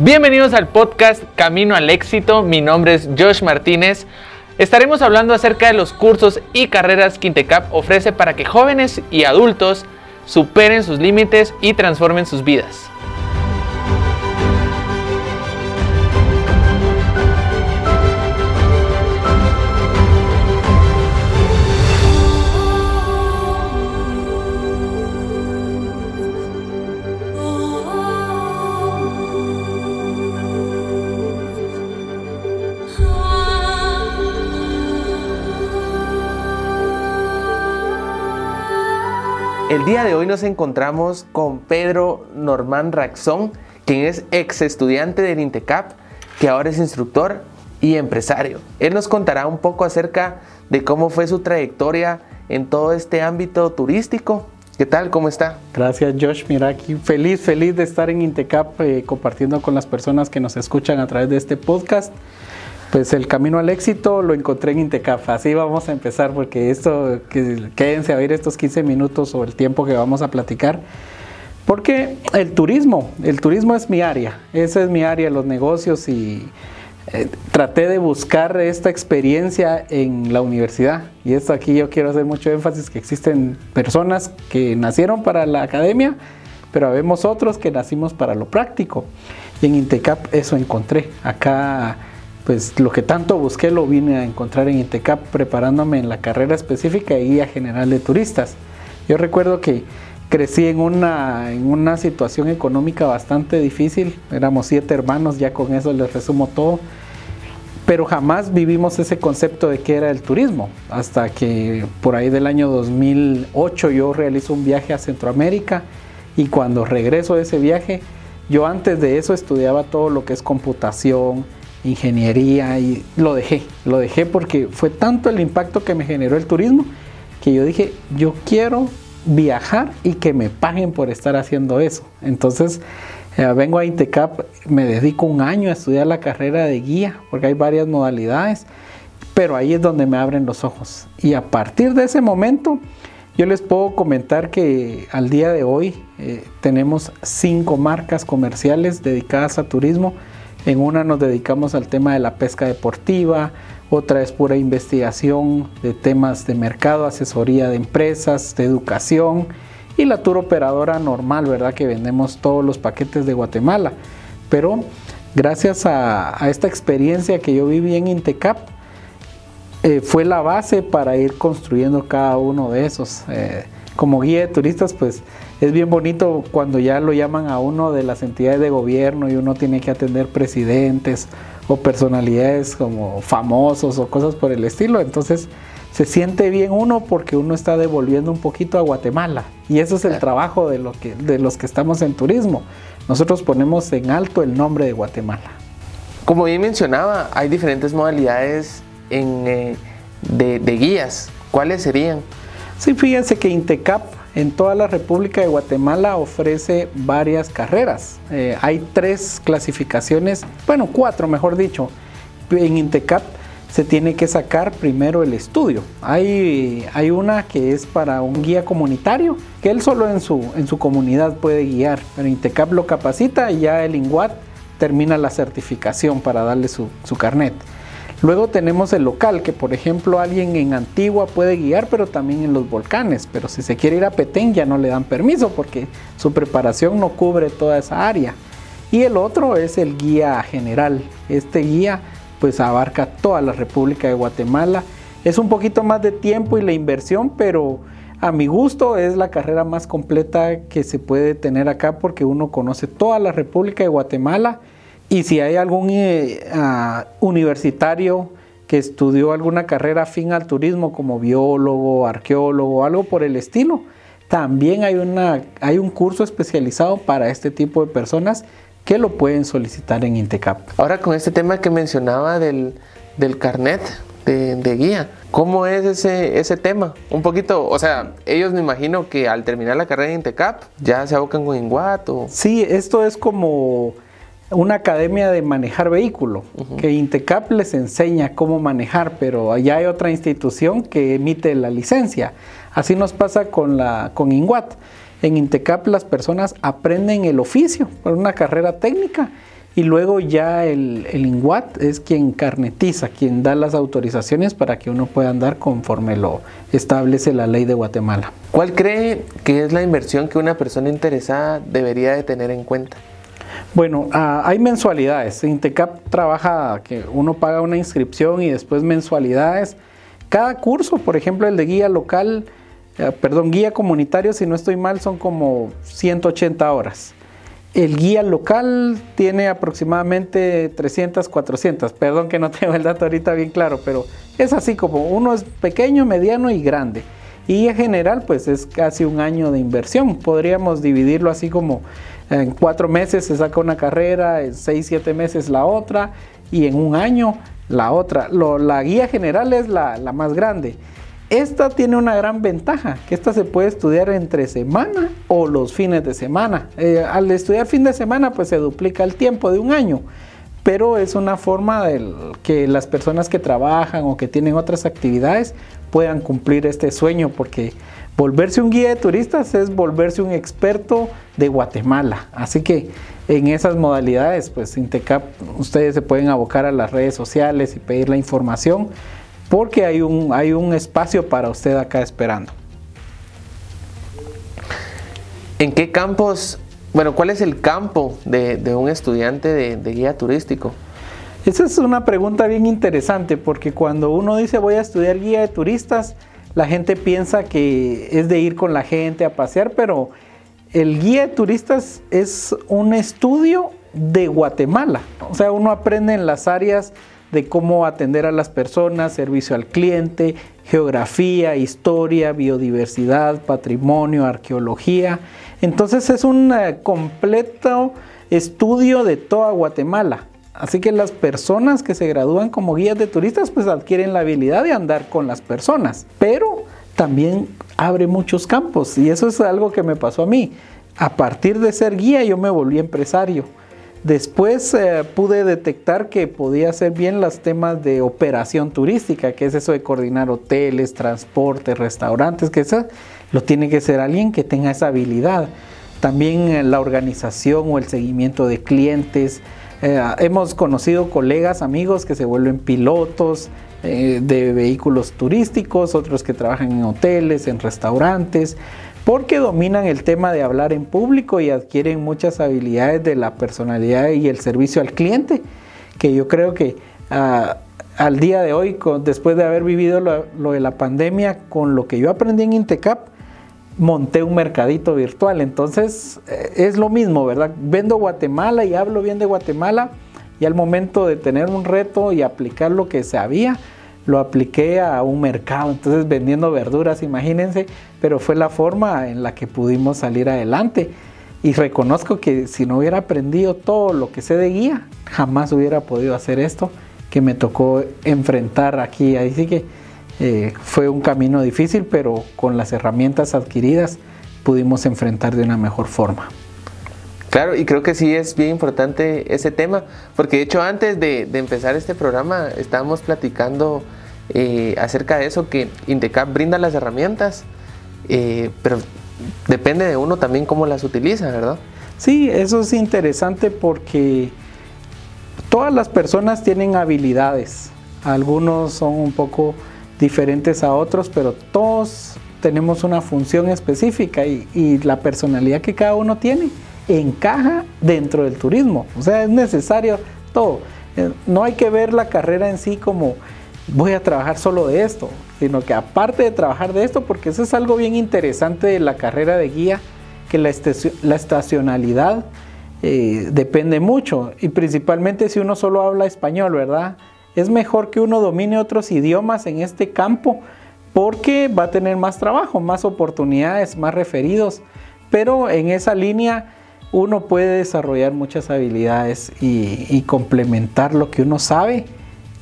Bienvenidos al podcast Camino al Éxito. Mi nombre es Josh Martínez. Estaremos hablando acerca de los cursos y carreras que Intecap ofrece para que jóvenes y adultos superen sus límites y transformen sus vidas. El día de hoy nos encontramos con Pedro Normán Raxón, quien es ex estudiante del INTECAP, que ahora es instructor y empresario. Él nos contará un poco acerca de cómo fue su trayectoria en todo este ámbito turístico. ¿Qué tal? ¿Cómo está? Gracias Josh, mira aquí feliz, feliz de estar en Intecap eh, compartiendo con las personas que nos escuchan a través de este podcast. Pues el camino al éxito lo encontré en Intecaf. Así vamos a empezar porque esto, que, quédense a ver estos 15 minutos o el tiempo que vamos a platicar. Porque el turismo, el turismo es mi área, esa es mi área, los negocios y eh, traté de buscar esta experiencia en la universidad. Y esto aquí yo quiero hacer mucho énfasis que existen personas que nacieron para la academia, pero vemos otros que nacimos para lo práctico. Y en Intecap eso encontré. Acá pues lo que tanto busqué lo vine a encontrar en INTECAP preparándome en la carrera específica y guía general de turistas. Yo recuerdo que crecí en una, en una situación económica bastante difícil, éramos siete hermanos, ya con eso les resumo todo, pero jamás vivimos ese concepto de qué era el turismo, hasta que por ahí del año 2008 yo realizo un viaje a Centroamérica y cuando regreso de ese viaje, yo antes de eso estudiaba todo lo que es computación, ingeniería y lo dejé, lo dejé porque fue tanto el impacto que me generó el turismo que yo dije, yo quiero viajar y que me paguen por estar haciendo eso. Entonces, eh, vengo a Intecap, me dedico un año a estudiar la carrera de guía, porque hay varias modalidades, pero ahí es donde me abren los ojos. Y a partir de ese momento, yo les puedo comentar que al día de hoy eh, tenemos cinco marcas comerciales dedicadas a turismo en una nos dedicamos al tema de la pesca deportiva, otra es pura investigación de temas de mercado, asesoría de empresas, de educación y la tour operadora normal, ¿verdad? Que vendemos todos los paquetes de Guatemala. Pero gracias a, esta experiencia que yo viví en Intecap, eh, fue la base para ir construyendo cada uno de esos. Eh, como guía de turistas, pues es bien bonito cuando ya lo llaman a uno de las entidades de gobierno y uno tiene que atender presidentes o personalidades como famosos o cosas por el estilo. Entonces se siente bien uno porque uno está devolviendo un poquito a Guatemala. Y eso es el trabajo de, lo que, de los que estamos en turismo. Nosotros ponemos en alto el nombre de Guatemala. Como bien mencionaba, hay diferentes modalidades eh, de, de guías. ¿Cuáles serían? Sí, fíjense que Intecap en toda la República de Guatemala ofrece varias carreras. Eh, hay tres clasificaciones, bueno, cuatro mejor dicho. En Intecap se tiene que sacar primero el estudio. Hay, hay una que es para un guía comunitario, que él solo en su, en su comunidad puede guiar, pero Intecap lo capacita y ya el INGUAT termina la certificación para darle su, su carnet. Luego tenemos el local, que por ejemplo alguien en Antigua puede guiar, pero también en los volcanes. Pero si se quiere ir a Petén ya no le dan permiso porque su preparación no cubre toda esa área. Y el otro es el guía general. Este guía pues abarca toda la República de Guatemala. Es un poquito más de tiempo y la inversión, pero a mi gusto es la carrera más completa que se puede tener acá porque uno conoce toda la República de Guatemala y si hay algún eh, ah, universitario que estudió alguna carrera afín al turismo como biólogo, arqueólogo, algo por el estilo, también hay, una, hay un curso especializado para este tipo de personas que lo pueden solicitar en Intecap. Ahora con este tema que mencionaba del, carnet de, guía, ¿cómo es ese, ese tema? Un poquito, o sea, ellos me imagino que al terminar la carrera en Intecap ya se abocan con Inguat o... Sí, esto es como una academia de manejar vehículo, que Intecap les enseña cómo manejar, pero allá hay otra institución que emite la licencia. Así nos pasa con, la, con INGUAT. En Intecap las personas aprenden el oficio por una carrera técnica y luego ya el, el INGUAT es quien carnetiza, quien da las autorizaciones para que uno pueda andar conforme lo establece la ley de Guatemala. ¿Cuál cree que es la inversión que una persona interesada debería de tener en cuenta? Bueno, ah, hay mensualidades. Intecap trabaja que uno paga una inscripción y después mensualidades. Cada curso, por ejemplo, el de guía local, eh, perdón, guía comunitario, si no estoy mal, son como 180 horas. El guía local tiene aproximadamente 300, 400. Perdón que no tengo el dato ahorita bien claro, pero es así como uno es pequeño, mediano y grande. Y en general, pues es casi un año de inversión. Podríamos dividirlo así como en cuatro meses se saca una carrera, en seis, siete meses la otra y en un año la otra. la guía general es la, más grande. Esta tiene una gran ventaja, que esta se puede estudiar entre semana o los fines de semana. Eh, al estudiar fin de semana, pues se duplica el tiempo de un año, pero es una forma de que las personas que trabajan o que tienen otras actividades puedan cumplir este sueño, porque volverse un guía de turistas es volverse un experto de Guatemala. Así que en esas modalidades, pues Intecap, ustedes se pueden abocar a las redes sociales y pedir la información porque hay un, hay un espacio para usted acá esperando. ¿En qué campos, bueno, cuál es el campo de, un estudiante de, de guía turístico? Esa es una pregunta bien interesante porque cuando uno dice voy a estudiar guía de turistas, la gente piensa que es de ir con la gente a pasear, pero el guía de turistas es un estudio de Guatemala. O sea, uno aprende en las áreas de cómo atender a las personas, servicio al cliente, geografía, historia, biodiversidad, patrimonio, arqueología. Entonces es un eh, completo estudio de toda Guatemala. Así que las personas que se gradúan como guías de turistas pues adquieren la habilidad de andar con las personas, pero también abre muchos campos y eso es algo que me pasó a mí. A partir de ser guía yo me volví empresario. Después eh, pude detectar que podía hacer bien los temas de operación turística, que es eso de coordinar hoteles, transportes, restaurantes, que eso lo tiene que ser alguien que tenga esa habilidad. También eh, la organización o el seguimiento de clientes, eh, hemos conocido colegas, amigos que se vuelven pilotos eh, de vehículos turísticos, otros que trabajan en hoteles, en restaurantes, porque dominan el tema de hablar en público y adquieren muchas habilidades de la personalidad y el servicio al cliente, que yo creo que ah, al día de hoy, después de haber vivido lo de la pandemia, con lo que yo aprendí en Intecap, monté un mercadito virtual. Entonces eh, es lo mismo, ¿verdad? Vendo Guatemala y hablo bien de Guatemala y al momento de tener un reto y aplicar lo que sabía, lo apliqué a un mercado. Entonces vendiendo verduras, imagínense, pero fue la forma en la que pudimos salir adelante. Y reconozco que si no hubiera aprendido todo lo que sé de guía, jamás hubiera podido hacer esto que me tocó enfrentar aquí. Así que eh, fue un camino difícil, pero con las herramientas adquiridas pudimos enfrentar de una mejor forma. Claro, y creo que sí es bien importante ese tema, porque de hecho antes de, empezar este programa estábamos platicando eh, acerca de eso, que Indecap brinda las herramientas, eh, pero depende de uno también cómo las utiliza, ¿verdad? Sí, eso es interesante porque todas las personas tienen habilidades, algunos son un poco diferentes a otros, pero todos tenemos una función específica y, la personalidad que cada uno tiene encaja dentro del turismo. O sea, es necesario todo. Eh, no hay que ver la carrera en sí como voy a trabajar solo de esto, sino que aparte de trabajar de esto, porque eso es algo bien interesante de la carrera de guía, que la, estacionalidad eh, depende mucho y principalmente si uno solo habla español, ¿verdad? Es mejor que uno domine otros idiomas en este campo porque va a tener más trabajo, más oportunidades, más referidos. Pero en esa línea uno puede desarrollar muchas habilidades y, complementar lo que uno sabe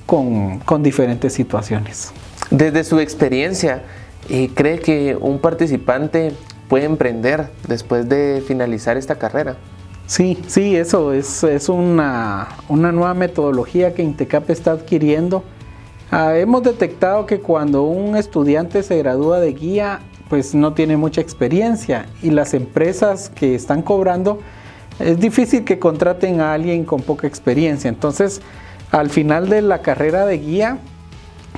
con, diferentes situaciones. Desde su experiencia, eh, ¿cree que un participante puede emprender después de finalizar esta carrera? Sí, sí, eso es, una, nueva metodología que Intecap está adquiriendo. Ah, hemos detectado que cuando un estudiante se gradúa de guía, pues no tiene mucha experiencia y las empresas que están cobrando es difícil que contraten a alguien con poca experiencia. Entonces, al final de la carrera de guía,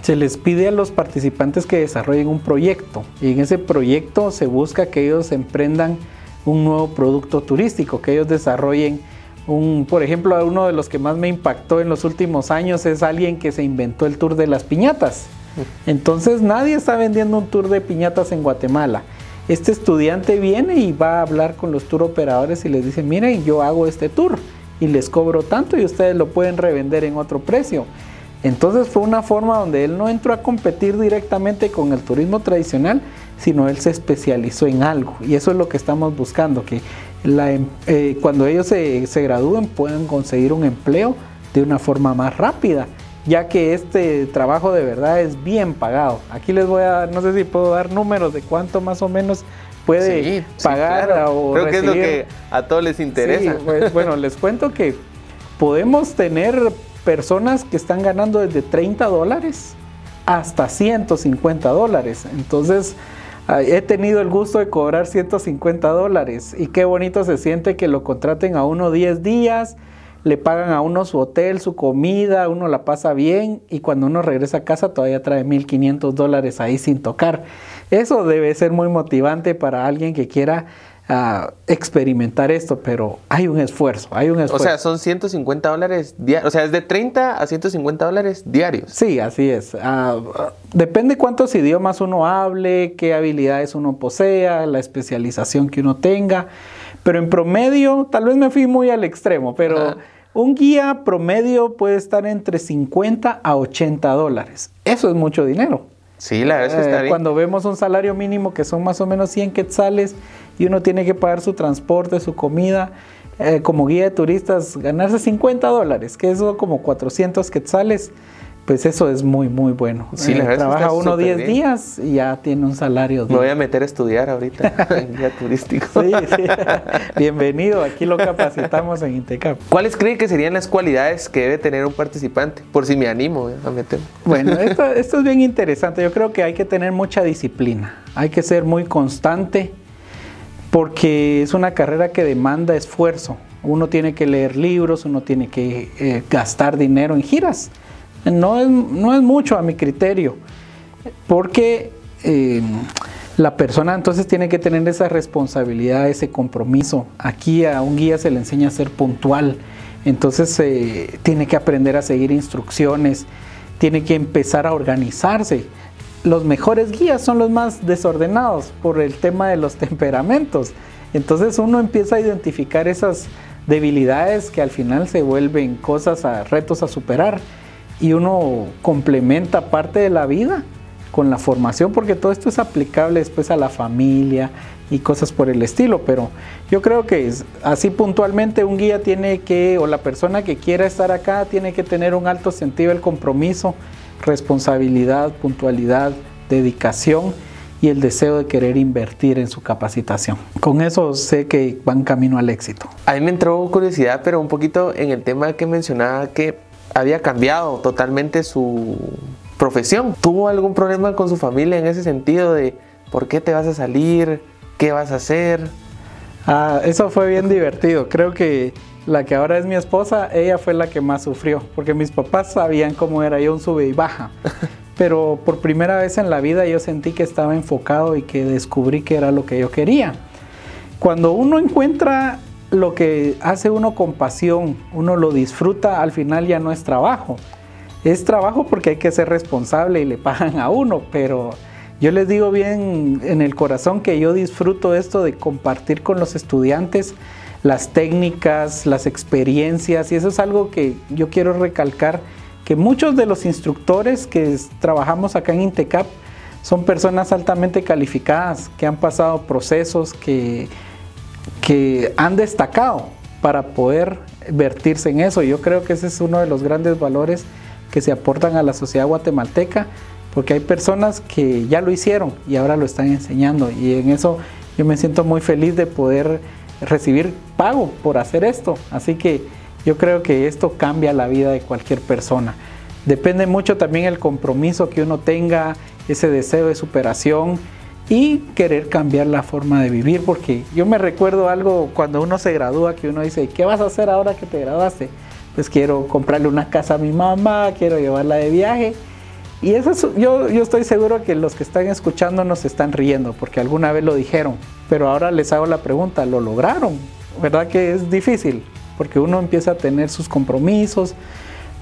se les pide a los participantes que desarrollen un proyecto y en ese proyecto se busca que ellos emprendan un nuevo producto turístico, que ellos desarrollen un, por ejemplo, uno de los que más me impactó en los últimos años es alguien que se inventó el tour de las piñatas. Entonces nadie está vendiendo un tour de piñatas en Guatemala. Este estudiante viene y va a hablar con los tour operadores y les dice, miren, yo hago este tour y les cobro tanto y ustedes lo pueden revender en otro precio. Entonces fue una forma donde él no entró a competir directamente con el turismo tradicional, sino él se especializó en algo. Y eso es lo que estamos buscando, que em, eh, cuando ellos se, se gradúen puedan conseguir un empleo de una forma más rápida, ya que este trabajo de verdad es bien pagado. Aquí les voy a dar, no sé si puedo dar números de cuánto más o menos puede pagar o Creo que es lo que a todos les interesa. Pues, bueno, les cuento que podemos tener personas que están ganando desde 30 dólares hasta 150 dólares. Entonces, he tenido el gusto de cobrar 150 dólares y qué bonito se siente que lo contraten a uno 10 días, le pagan a uno su hotel, su comida, uno la pasa bien y cuando uno regresa a casa todavía trae 1.500 dólares ahí sin tocar. Eso debe ser muy motivante para alguien que quiera experimentar esto, pero hay un esfuerzo, hay un esfuerzo. O sea, son 150 dólares diarios, o sea, es de 30 a 150 dólares diarios. Sí, así es. Ah, depende cuántos idiomas uno hable, qué habilidades uno posea, la especialización que uno tenga, pero en promedio, tal vez me fui muy al extremo, pero... Un guía promedio puede estar entre 50 a 80 dólares. Eso es mucho dinero. Sí, la verdad es que está eh, bien. Cuando vemos un salario mínimo que son más o menos 100 quetzales y uno tiene que pagar su transporte, su comida, eh, como guía de turistas, ganarse 50 dólares, que eso como 400 quetzales, pues eso es muy, muy bueno. Sí, la eh, trabaja uno 10 días y ya tiene un salario. Me voy a meter a estudiar ahorita en guía turístico. Sí, sí. Bienvenido, aquí lo capacitamos en Intecap. ¿Cuáles cree que serían las cualidades que debe tener un participante? Por si me animo eh, a meterme. Bueno, esto, esto es bien interesante. Yo creo que hay que tener mucha disciplina, hay que ser muy constante porque es una carrera que demanda esfuerzo. Uno tiene que leer libros, uno tiene que eh, gastar dinero en giras. No es, no es, mucho a mi criterio, porque eh, la persona entonces tiene que tener esa responsabilidad, ese compromiso. Aquí a un guía se le enseña a ser puntual, entonces eh, tiene que aprender a seguir instrucciones, tiene que empezar a organizarse los mejores guías son los más desordenados por el tema de los temperamentos. Entonces uno empieza a identificar esas debilidades que al final se vuelven cosas, a, retos a superar y uno complementa parte de la vida con la formación porque todo esto es aplicable después a la familia y cosas por el estilo, pero yo creo que así puntualmente un guía tiene que, o la persona que quiera estar acá, tiene que tener un alto sentido del compromiso responsabilidad, puntualidad, dedicación y el deseo de querer invertir en su capacitación. Con eso sé que van camino al éxito. A mí me entró curiosidad, pero un poquito en el tema que mencionaba que había cambiado totalmente su profesión. ¿Tuvo algún problema con su familia en ese sentido de por qué te vas a salir? ¿Qué vas a hacer? Ah, eso fue bien divertido. Creo que la que ahora es mi esposa, ella fue la que más sufrió, porque mis papás sabían cómo era yo un sube y baja. Pero por primera vez en la vida yo sentí que estaba enfocado y que descubrí que era lo que yo quería. Cuando uno encuentra lo que hace uno con pasión, uno lo disfruta, al final ya no es trabajo. Es trabajo porque hay que ser responsable y le pagan a uno, pero yo les digo bien en el corazón que yo disfruto esto de compartir con los estudiantes las técnicas, las experiencias, y eso es algo que yo quiero recalcar, que muchos de los instructores que trabajamos acá en Intecap son personas altamente calificadas, que han pasado procesos, que, que han destacado para poder vertirse en eso. Yo creo que ese es uno de los grandes valores que se aportan a la sociedad guatemalteca, porque hay personas que ya lo hicieron y ahora lo están enseñando, y en eso yo me siento muy feliz de poder recibir pago por hacer esto. Así que yo creo que esto cambia la vida de cualquier persona. Depende mucho también el compromiso que uno tenga, ese deseo de superación y querer cambiar la forma de vivir, porque yo me recuerdo algo cuando uno se gradúa, que uno dice, ¿qué vas a hacer ahora que te graduaste? Pues quiero comprarle una casa a mi mamá, quiero llevarla de viaje. Y eso yo, yo estoy seguro que los que están escuchando nos están riendo, porque alguna vez lo dijeron, pero ahora les hago la pregunta, ¿lo lograron? ¿Verdad que es difícil? Porque uno empieza a tener sus compromisos,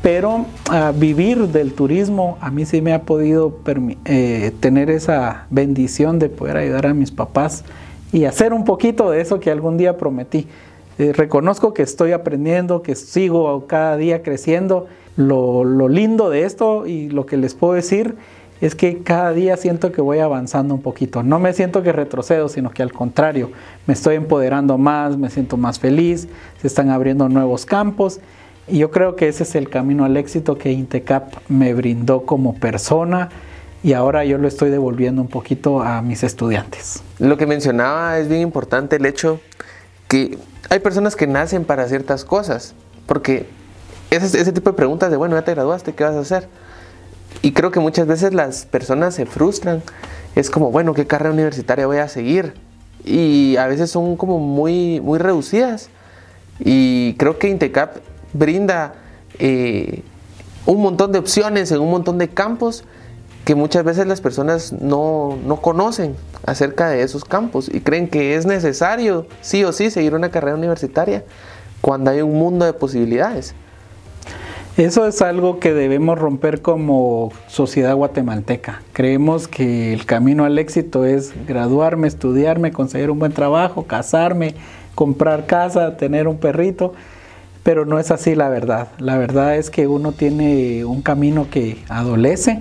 pero a vivir del turismo a mí sí me ha podido eh, tener esa bendición de poder ayudar a mis papás y hacer un poquito de eso que algún día prometí. Eh, reconozco que estoy aprendiendo, que sigo cada día creciendo. Lo, lo lindo de esto y lo que les puedo decir es que cada día siento que voy avanzando un poquito. No me siento que retrocedo, sino que al contrario, me estoy empoderando más, me siento más feliz, se están abriendo nuevos campos y yo creo que ese es el camino al éxito que Intecap me brindó como persona y ahora yo lo estoy devolviendo un poquito a mis estudiantes. Lo que mencionaba es bien importante el hecho que hay personas que nacen para ciertas cosas, porque ese, ese tipo de preguntas de, bueno, ya te graduaste, ¿qué vas a hacer? Y creo que muchas veces las personas se frustran. Es como, bueno, ¿qué carrera universitaria voy a seguir? Y a veces son como muy, muy reducidas. Y creo que Intecap brinda eh, un montón de opciones en un montón de campos que muchas veces las personas no, no, conocen acerca de esos campos y creen que es necesario sí o sí seguir una carrera universitaria cuando hay un mundo de posibilidades. Eso es algo que debemos romper como sociedad guatemalteca. Creemos que el camino al éxito es graduarme, estudiarme, conseguir un buen trabajo, casarme, comprar casa, tener un perrito pero no es así la verdad. La verdad es que uno tiene un camino que adolece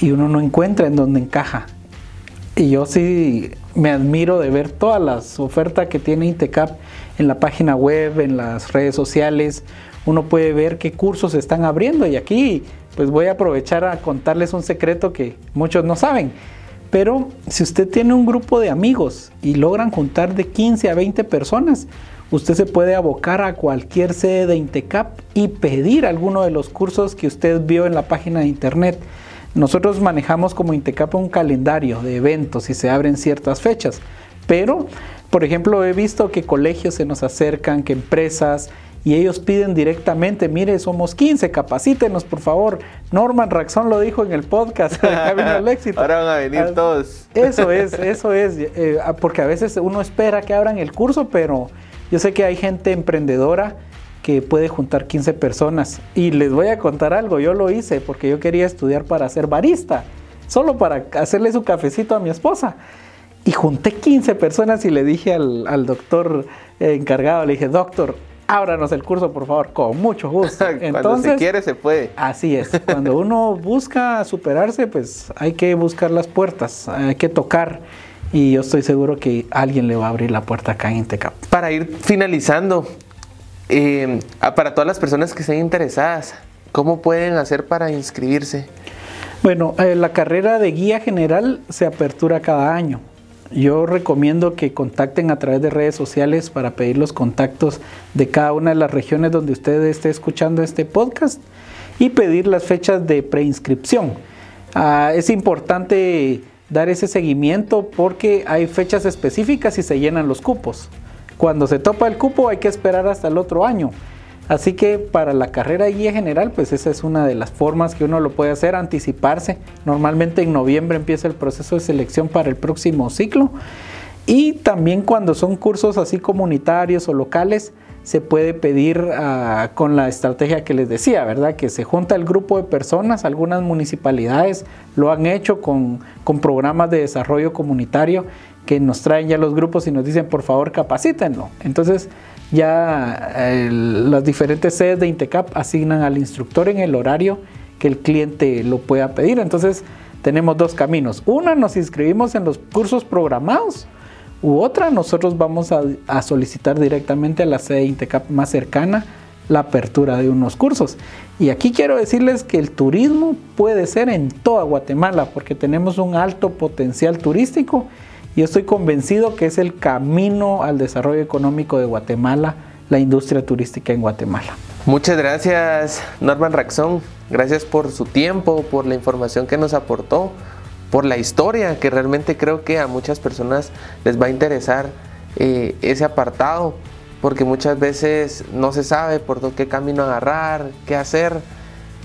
y uno no encuentra en dónde encaja. Y yo sí me admiro de ver todas las ofertas que tiene Intecap en la página web, en las redes sociales. Uno puede ver qué cursos están abriendo y aquí pues voy a aprovechar a contarles un secreto que muchos no saben. Pero si usted tiene un grupo de amigos y logran juntar de 15 a 20 personas, usted se puede abocar a cualquier sede de Intecap y pedir alguno de los cursos que usted vio en la página de internet. Nosotros manejamos como Intecap un calendario de eventos y se abren ciertas fechas, pero por ejemplo he visto que colegios se nos acercan, que empresas y ellos piden directamente, mire, somos 15, capacítenos por favor. Norman Raxón lo dijo en el podcast Camino Éxito. Ahora van a venir todos. Eso es, eso es, eh, porque a veces uno espera que abran el curso, pero yo sé que hay gente emprendedora que puede juntar 15 personas y les voy a contar algo, yo lo hice porque yo quería estudiar para ser barista, solo para hacerle su cafecito a mi esposa. Y junté 15 personas y le dije al, doctor encargado, le dije, doctor, ábranos el curso, por favor, con mucho gusto. Entonces, cuando se quiere, se puede. Así es. Cuando uno busca superarse, pues hay que buscar las puertas, hay que tocar y yo estoy seguro que alguien le va a abrir la puerta acá en Intecap. Para ir finalizando, eh, para todas las personas que estén interesadas, ¿cómo pueden hacer para inscribirse? Bueno, eh, la carrera de guía general se apertura cada año. Yo recomiendo que contacten a través de redes sociales para pedir los contactos de cada una de las regiones donde usted esté escuchando este podcast y pedir las fechas de preinscripción. Ah, es importante dar ese seguimiento porque hay fechas específicas y se llenan los cupos. Cuando se topa el cupo hay que esperar hasta el otro año. Así que para la carrera de guía general, pues esa es una de las formas que uno lo puede hacer, anticiparse. Normalmente en noviembre empieza el proceso de selección para el próximo ciclo. Y también cuando son cursos así comunitarios o locales, se puede pedir ah, con la estrategia que les decía, ¿verdad? Que se junta el grupo de personas, algunas municipalidades lo han hecho con, programas de desarrollo comunitario que nos traen ya los grupos y nos dicen, por favor, capacítenlo. Entonces, ya las diferentes sedes de Intecap asignan al instructor en el horario que el cliente lo pueda pedir. Entonces, tenemos dos caminos. Una, nos inscribimos en los cursos programados u otra, nosotros vamos a, solicitar directamente a la sede Intecap más cercana la apertura de unos cursos. Y aquí quiero decirles que el turismo puede ser en toda Guatemala porque tenemos un alto potencial turístico y estoy convencido que es el camino al desarrollo económico de Guatemala, la industria turística en Guatemala. Muchas gracias Norman Raxón, gracias por su tiempo, por la información que nos aportó por la historia, que realmente creo que a muchas personas les va a interesar eh, ese apartado, porque muchas veces no se sabe por qué camino agarrar, qué hacer,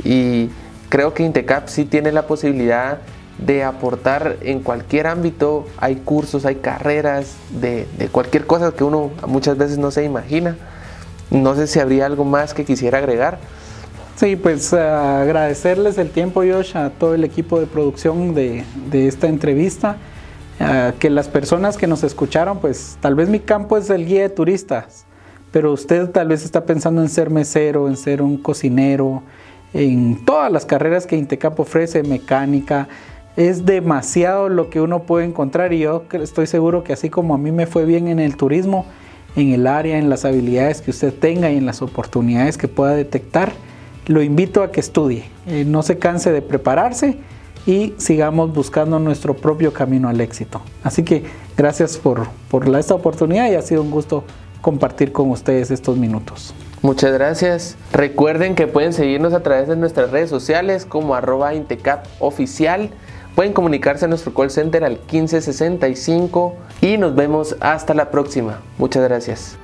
y creo que Intecap sí tiene la posibilidad de aportar en cualquier ámbito. Hay cursos, hay carreras de, de, cualquier cosa que uno muchas veces no se imagina. No sé si habría algo más que quisiera agregar. Sí, pues uh, agradecerles el tiempo, Josh, a todo el equipo de producción de, de esta entrevista. Uh, que las personas que nos escucharon, pues tal vez mi campo es el guía de turistas, pero usted tal vez está pensando en ser mesero, en ser un cocinero, en todas las carreras que Intecap ofrece, mecánica, es demasiado lo que uno puede encontrar y yo estoy seguro que así como a mí me fue bien en el turismo, en el área, en las habilidades que usted tenga y en las oportunidades que pueda detectar, lo invito a que estudie, eh, no se canse de prepararse y sigamos buscando nuestro propio camino al éxito. Así que gracias por, esta oportunidad y ha sido un gusto compartir con ustedes estos minutos. Muchas gracias. Recuerden que pueden seguirnos a través de nuestras redes sociales como arroba. Pueden comunicarse a nuestro call center al 1565 y nos vemos hasta la próxima. Muchas gracias.